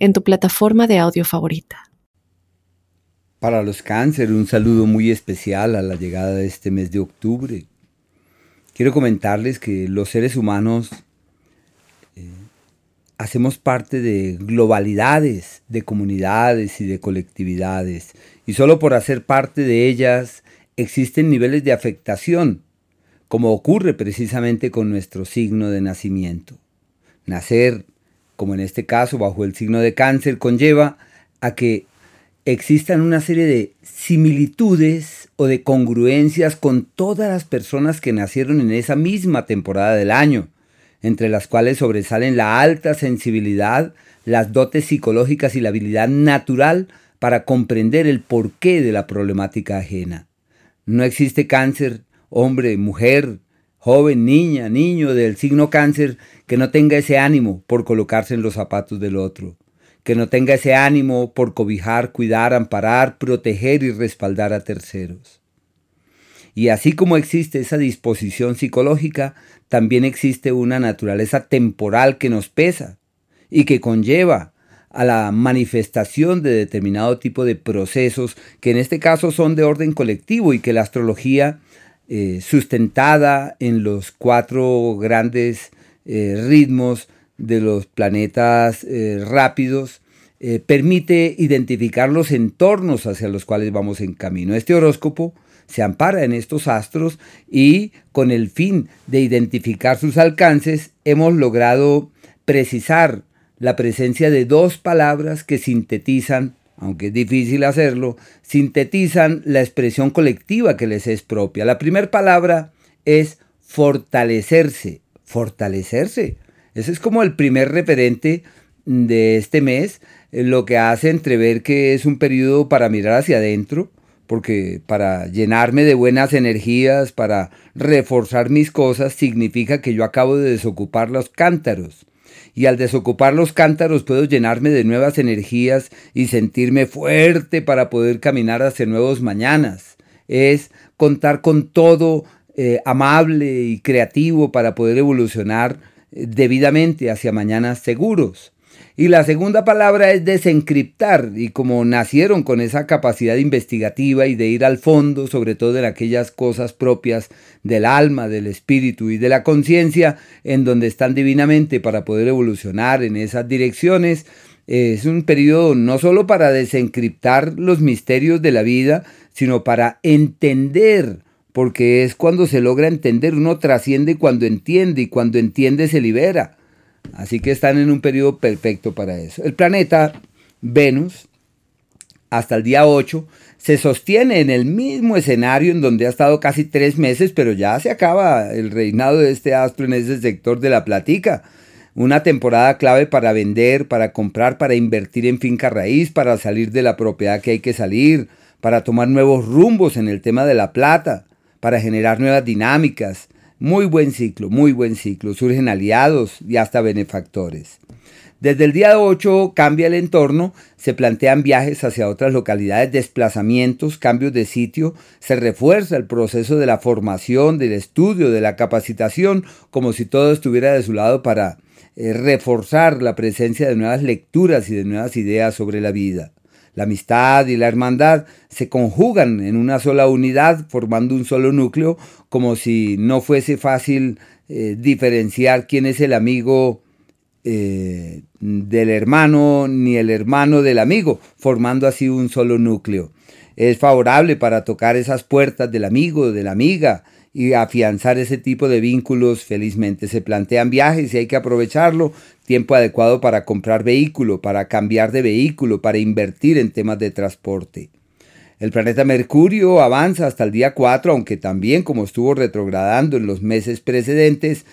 en tu plataforma de audio favorita. Para los cáncer, un saludo muy especial a la llegada de este mes de octubre. Quiero comentarles que los seres humanos eh, hacemos parte de globalidades, de comunidades y de colectividades. Y solo por hacer parte de ellas existen niveles de afectación, como ocurre precisamente con nuestro signo de nacimiento. Nacer como en este caso bajo el signo de cáncer, conlleva a que existan una serie de similitudes o de congruencias con todas las personas que nacieron en esa misma temporada del año, entre las cuales sobresalen la alta sensibilidad, las dotes psicológicas y la habilidad natural para comprender el porqué de la problemática ajena. No existe cáncer, hombre, mujer, joven, niña, niño del signo cáncer, que no tenga ese ánimo por colocarse en los zapatos del otro, que no tenga ese ánimo por cobijar, cuidar, amparar, proteger y respaldar a terceros. Y así como existe esa disposición psicológica, también existe una naturaleza temporal que nos pesa y que conlleva a la manifestación de determinado tipo de procesos que en este caso son de orden colectivo y que la astrología eh, sustentada en los cuatro grandes eh, ritmos de los planetas eh, rápidos, permite identificar los entornos hacia los cuales vamos en camino. Este horóscopo se ampara en estos astros y con el fin de identificar sus alcances hemos logrado precisar la presencia de dos palabras que sintetizan aunque es difícil hacerlo, sintetizan la expresión colectiva que les es propia. La primera palabra es fortalecerse. Fortalecerse. Ese es como el primer referente de este mes, eh, lo que hace entrever que es un periodo para mirar hacia adentro, porque para llenarme de buenas energías, para reforzar mis cosas, significa que yo acabo de desocupar los cántaros y al desocupar los cántaros puedo llenarme de nuevas energías y sentirme fuerte para poder caminar hacia nuevos mañanas. Es contar con todo eh, amable y creativo para poder evolucionar eh, debidamente hacia mañanas seguros. Y la segunda palabra es desencriptar, y como nacieron con esa capacidad investigativa y de ir al fondo, sobre todo en aquellas cosas propias del alma, del espíritu y de la conciencia, en donde están divinamente para poder evolucionar en esas direcciones, es un periodo no solo para desencriptar los misterios de la vida, sino para entender, porque es cuando se logra entender, uno trasciende cuando entiende y cuando entiende se libera. Así que están en un periodo perfecto para eso. El planeta Venus, hasta el día 8, se sostiene en el mismo escenario en donde ha estado casi tres meses, pero ya se acaba el reinado de este astro en ese sector de la platica. Una temporada clave para vender, para comprar, para invertir en finca raíz, para salir de la propiedad que hay que salir, para tomar nuevos rumbos en el tema de la plata, para generar nuevas dinámicas, muy buen ciclo, muy buen ciclo. Surgen aliados y hasta benefactores. Desde el día 8 cambia el entorno, se plantean viajes hacia otras localidades, desplazamientos, cambios de sitio, se refuerza el proceso de la formación, del estudio, de la capacitación, como si todo estuviera de su lado para eh, reforzar la presencia de nuevas lecturas y de nuevas ideas sobre la vida. La amistad y la hermandad se conjugan en una sola unidad, formando un solo núcleo, como si no fuese fácil eh, diferenciar quién es el amigo eh, del hermano ni el hermano del amigo, formando así un solo núcleo. Es favorable para tocar esas puertas del amigo, de la amiga, y afianzar ese tipo de vínculos felizmente. Se plantean viajes y hay que aprovecharlo, tiempo adecuado para comprar vehículo, para cambiar de vehículo, para invertir en temas de transporte. El planeta Mercurio avanza hasta el día 4, aunque también como estuvo retrogradando en los meses precedentes,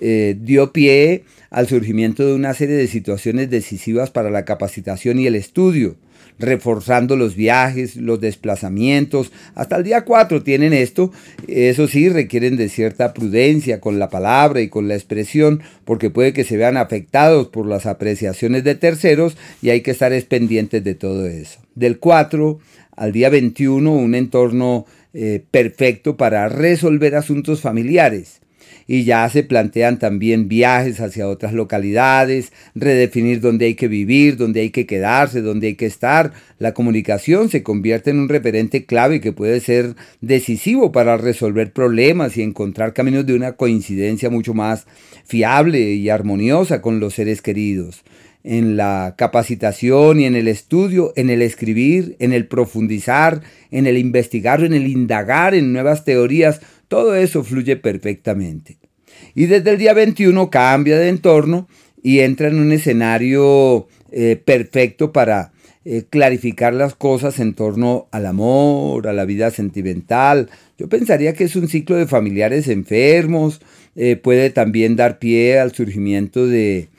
eh, dio pie al surgimiento de una serie de situaciones decisivas para la capacitación y el estudio. Reforzando los viajes, los desplazamientos. Hasta el día 4 tienen esto. Eso sí, requieren de cierta prudencia con la palabra y con la expresión, porque puede que se vean afectados por las apreciaciones de terceros y hay que estar pendientes de todo eso. Del 4 al día 21, un entorno eh, perfecto para resolver asuntos familiares y ya se plantean también viajes hacia otras localidades, redefinir dónde hay que vivir, dónde hay que quedarse, dónde hay que estar. La comunicación se convierte en un referente clave que puede ser decisivo para resolver problemas y encontrar caminos de una coincidencia mucho más fiable y armoniosa con los seres queridos en la capacitación y en el estudio, en el escribir, en el profundizar, en el investigar, en el indagar en nuevas teorías, todo eso fluye perfectamente. Y desde el día 21 cambia de entorno y entra en un escenario eh, perfecto para eh, clarificar las cosas en torno al amor, a la vida sentimental. Yo pensaría que es un ciclo de familiares enfermos, eh, puede también dar pie al surgimiento de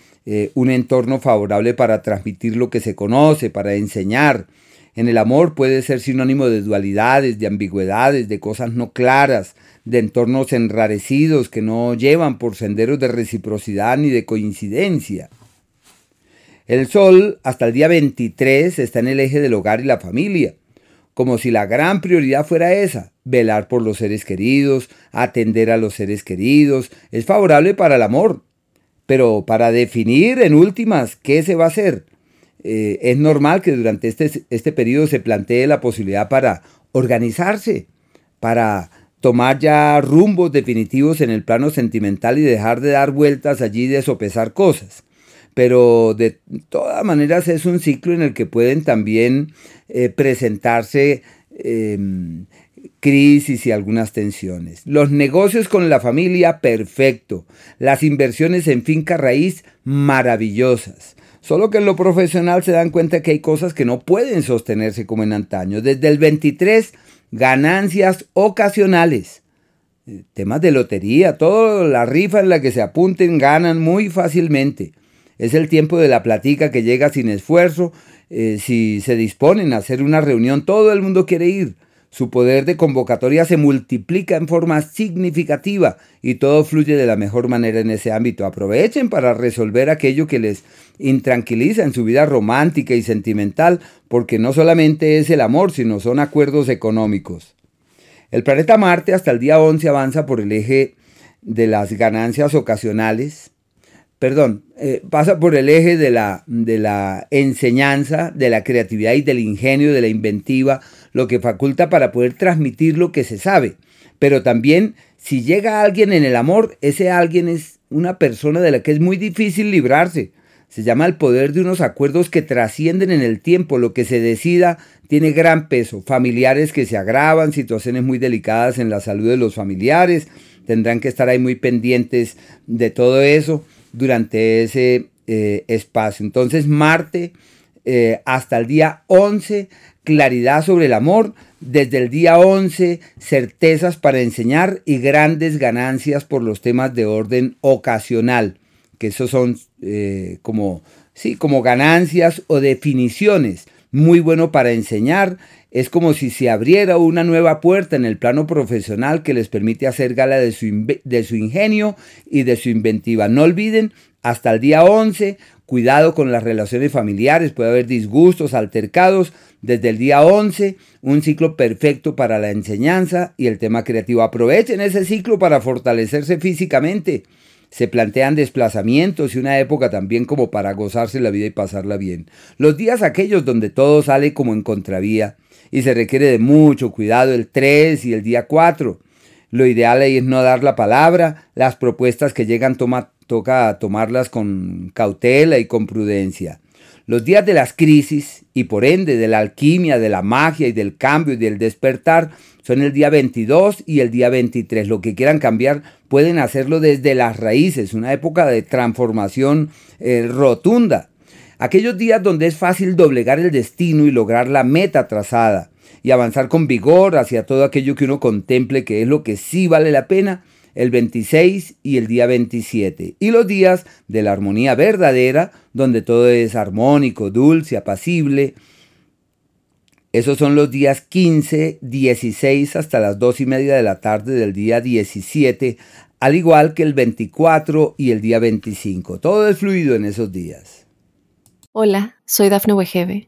un entorno favorable para transmitir lo que se conoce, para enseñar. En el amor puede ser sinónimo de dualidades, de ambigüedades, de cosas no claras, de entornos enrarecidos que no llevan por senderos de reciprocidad ni de coincidencia. El Sol hasta el día 23 está en el eje del hogar y la familia, como si la gran prioridad fuera esa, velar por los seres queridos, atender a los seres queridos, es favorable para el amor. Pero para definir en últimas qué se va a hacer, eh, es normal que durante este, este periodo se plantee la posibilidad para organizarse, para tomar ya rumbos definitivos en el plano sentimental y dejar de dar vueltas allí de sopesar cosas. Pero de todas maneras es un ciclo en el que pueden también eh, presentarse em, crisis y algunas tensiones. Los negocios con la familia, perfecto. Las inversiones en finca raíz, maravillosas. Solo que en lo profesional se dan cuenta que hay cosas que no pueden sostenerse como en antaño. Desde el 23 ganancias ocasionales. Temas de lotería, toda la rifa en la que se apunten ganan muy fácilmente. Es el tiempo de la platica que llega sin esfuerzo. Eh, si se disponen a hacer una reunión, todo el mundo quiere ir. Su poder de convocatoria se multiplica en forma significativa y todo fluye de la mejor manera en ese ámbito. Aprovechen para resolver aquello que les intranquiliza en su vida romántica y sentimental, porque no solamente es el amor, sino son acuerdos económicos. El planeta Marte hasta el día 11 avanza por el eje de las ganancias ocasionales, perdón, eh, pasa por el eje de la, de la enseñanza, de la creatividad y del ingenio, de la inventiva, lo que faculta para poder transmitir lo que se sabe. Pero también si llega alguien en el amor, ese alguien es una persona de la que es muy difícil librarse. Se llama el poder de unos acuerdos que trascienden en el tiempo. Lo que se decida tiene gran peso. Familiares que se agravan, situaciones muy delicadas en la salud de los familiares. Tendrán que estar ahí muy pendientes de todo eso durante ese eh, espacio. Entonces Marte eh, hasta el día 11 claridad sobre el amor, desde el día 11 certezas para enseñar y grandes ganancias por los temas de orden ocasional, que esos son eh, como, sí, como ganancias o definiciones. Muy bueno para enseñar, es como si se abriera una nueva puerta en el plano profesional que les permite hacer gala de su, de su ingenio y de su inventiva. No olviden, hasta el día 11, cuidado con las relaciones familiares, puede haber disgustos, altercados, desde el día 11, un ciclo perfecto para la enseñanza y el tema creativo. Aprovechen ese ciclo para fortalecerse físicamente. Se plantean desplazamientos y una época también como para gozarse la vida y pasarla bien. Los días aquellos donde todo sale como en contravía y se requiere de mucho cuidado el 3 y el día 4. Lo ideal es no dar la palabra, las propuestas que llegan toca tomarlas con cautela y con prudencia. Los días de las crisis y por ende de la alquimia, de la magia y del cambio y del despertar son el día 22 y el día 23. Lo que quieran cambiar pueden hacerlo desde las raíces, una época de transformación eh, rotunda. Aquellos días donde es fácil doblegar el destino y lograr la meta trazada y avanzar con vigor hacia todo aquello que uno contemple que es lo que sí vale la pena el 26 y el día 27, y los días de la armonía verdadera, donde todo es armónico, dulce, apacible, Esos son los días 15, 16 hasta las 2 y media de la tarde del día 17, al igual que el 24 y el día 25. Todo es fluido en esos días. Hola, soy Dafne Wegebe